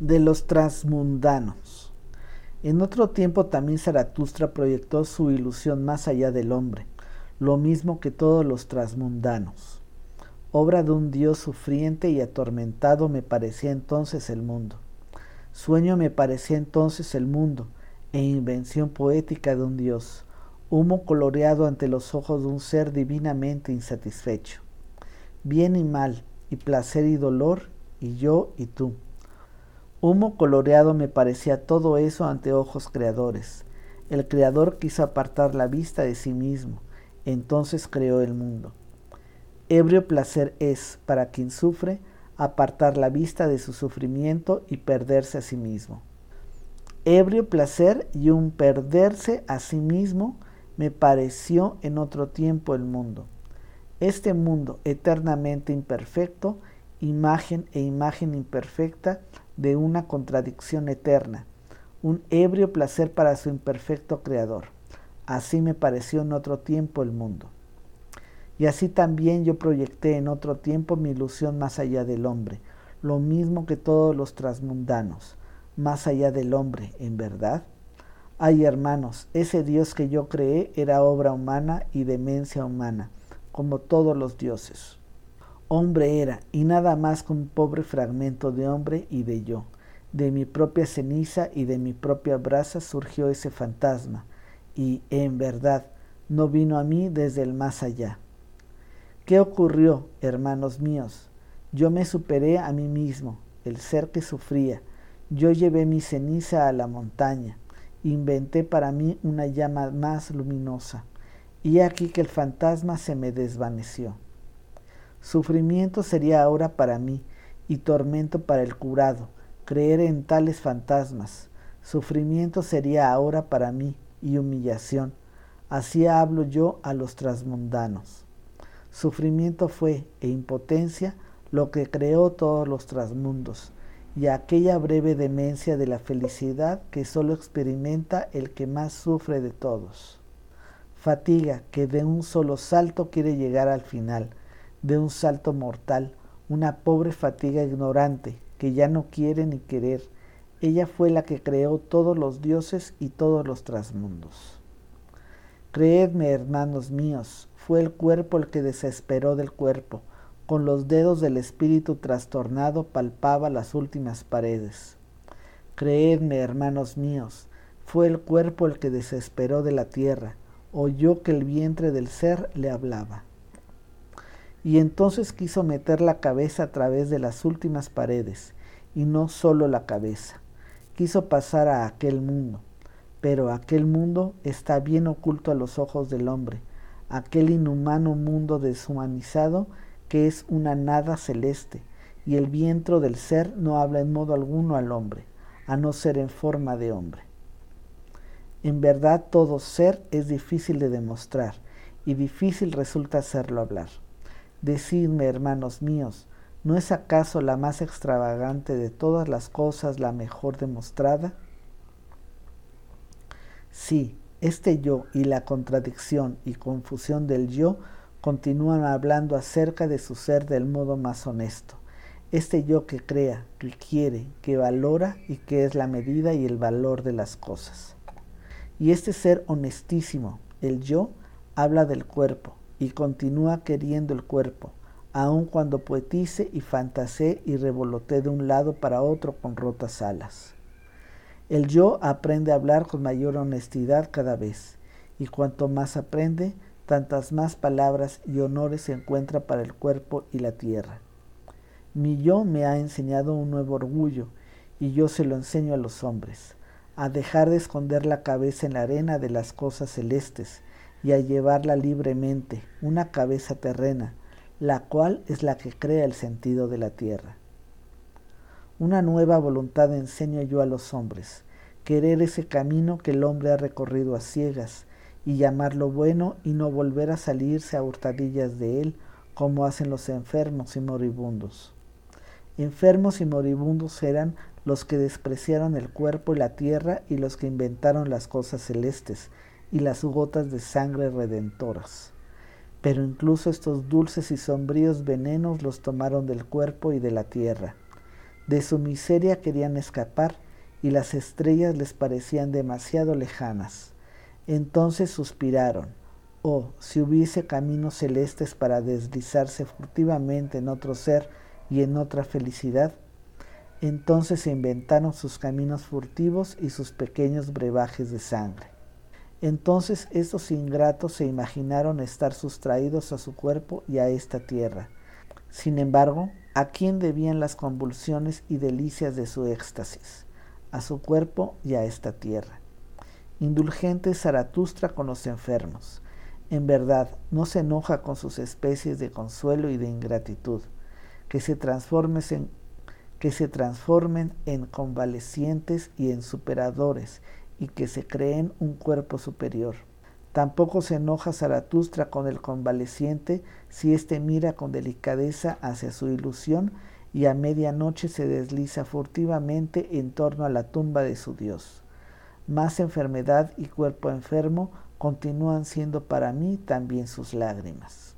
de los transmundanos. En otro tiempo también Zaratustra proyectó su ilusión más allá del hombre, lo mismo que todos los transmundanos. Obra de un Dios sufriente y atormentado me parecía entonces el mundo. Sueño me parecía entonces el mundo, e invención poética de un Dios, humo coloreado ante los ojos de un ser divinamente insatisfecho. Bien y mal, y placer y dolor, y yo y tú. Humo coloreado me parecía todo eso ante ojos creadores. El creador quiso apartar la vista de sí mismo, entonces creó el mundo. Ebrio placer es, para quien sufre, apartar la vista de su sufrimiento y perderse a sí mismo. Ebrio placer y un perderse a sí mismo me pareció en otro tiempo el mundo. Este mundo eternamente imperfecto, imagen e imagen imperfecta de una contradicción eterna, un ebrio placer para su imperfecto creador. Así me pareció en otro tiempo el mundo. Y así también yo proyecté en otro tiempo mi ilusión más allá del hombre, lo mismo que todos los transmundanos, más allá del hombre, en verdad. Ay hermanos, ese Dios que yo creé era obra humana y demencia humana, como todos los dioses. Hombre era, y nada más que un pobre fragmento de hombre y de yo. De mi propia ceniza y de mi propia brasa surgió ese fantasma, y, en verdad, no vino a mí desde el más allá. ¿Qué ocurrió, hermanos míos? Yo me superé a mí mismo, el ser que sufría. Yo llevé mi ceniza a la montaña, inventé para mí una llama más luminosa, y aquí que el fantasma se me desvaneció. Sufrimiento sería ahora para mí y tormento para el curado, creer en tales fantasmas. Sufrimiento sería ahora para mí y humillación. Así hablo yo a los transmundanos. Sufrimiento fue e impotencia lo que creó todos los trasmundos y aquella breve demencia de la felicidad que solo experimenta el que más sufre de todos. Fatiga que de un solo salto quiere llegar al final, de un salto mortal, una pobre fatiga ignorante que ya no quiere ni querer. Ella fue la que creó todos los dioses y todos los trasmundos. Creedme, hermanos míos, fue el cuerpo el que desesperó del cuerpo, con los dedos del espíritu trastornado palpaba las últimas paredes. Creedme, hermanos míos, fue el cuerpo el que desesperó de la tierra, oyó que el vientre del ser le hablaba y entonces quiso meter la cabeza a través de las últimas paredes, y no solo la cabeza, quiso pasar a aquel mundo, pero aquel mundo está bien oculto a los ojos del hombre, aquel inhumano mundo deshumanizado que es una nada celeste, y el vientre del ser no habla en modo alguno al hombre, a no ser en forma de hombre. En verdad todo ser es difícil de demostrar, y difícil resulta hacerlo hablar. Decidme, hermanos míos, ¿no es acaso la más extravagante de todas las cosas la mejor demostrada? Sí, este yo y la contradicción y confusión del yo continúan hablando acerca de su ser del modo más honesto. Este yo que crea, que quiere, que valora y que es la medida y el valor de las cosas. Y este ser honestísimo, el yo, habla del cuerpo, y continúa queriendo el cuerpo, aun cuando poetice y fantasee y revolote de un lado para otro con rotas alas. El yo aprende a hablar con mayor honestidad cada vez, y cuanto más aprende, tantas más palabras y honores se encuentra para el cuerpo y la tierra. Mi yo me ha enseñado un nuevo orgullo, y yo se lo enseño a los hombres, a dejar de esconder la cabeza en la arena de las cosas celestes, y a llevarla libremente, una cabeza terrena, la cual es la que crea el sentido de la tierra. Una nueva voluntad enseño yo a los hombres, querer ese camino que el hombre ha recorrido a ciegas, y llamarlo bueno y no volver a salirse a hurtadillas de él, como hacen los enfermos y moribundos. Enfermos y moribundos eran los que despreciaron el cuerpo y la tierra y los que inventaron las cosas celestes, y las gotas de sangre redentoras. Pero incluso estos dulces y sombríos venenos los tomaron del cuerpo y de la tierra. De su miseria querían escapar y las estrellas les parecían demasiado lejanas. Entonces suspiraron. Oh, si hubiese caminos celestes para deslizarse furtivamente en otro ser y en otra felicidad. Entonces se inventaron sus caminos furtivos y sus pequeños brebajes de sangre. Entonces estos ingratos se imaginaron estar sustraídos a su cuerpo y a esta tierra. Sin embargo, ¿a quién debían las convulsiones y delicias de su éxtasis? A su cuerpo y a esta tierra. Indulgente Zaratustra con los enfermos. En verdad, no se enoja con sus especies de consuelo y de ingratitud. Que se en, que se transformen en convalecientes y en superadores y que se creen un cuerpo superior. Tampoco se enoja Zaratustra con el convaleciente si éste mira con delicadeza hacia su ilusión y a medianoche se desliza furtivamente en torno a la tumba de su Dios. Más enfermedad y cuerpo enfermo continúan siendo para mí también sus lágrimas.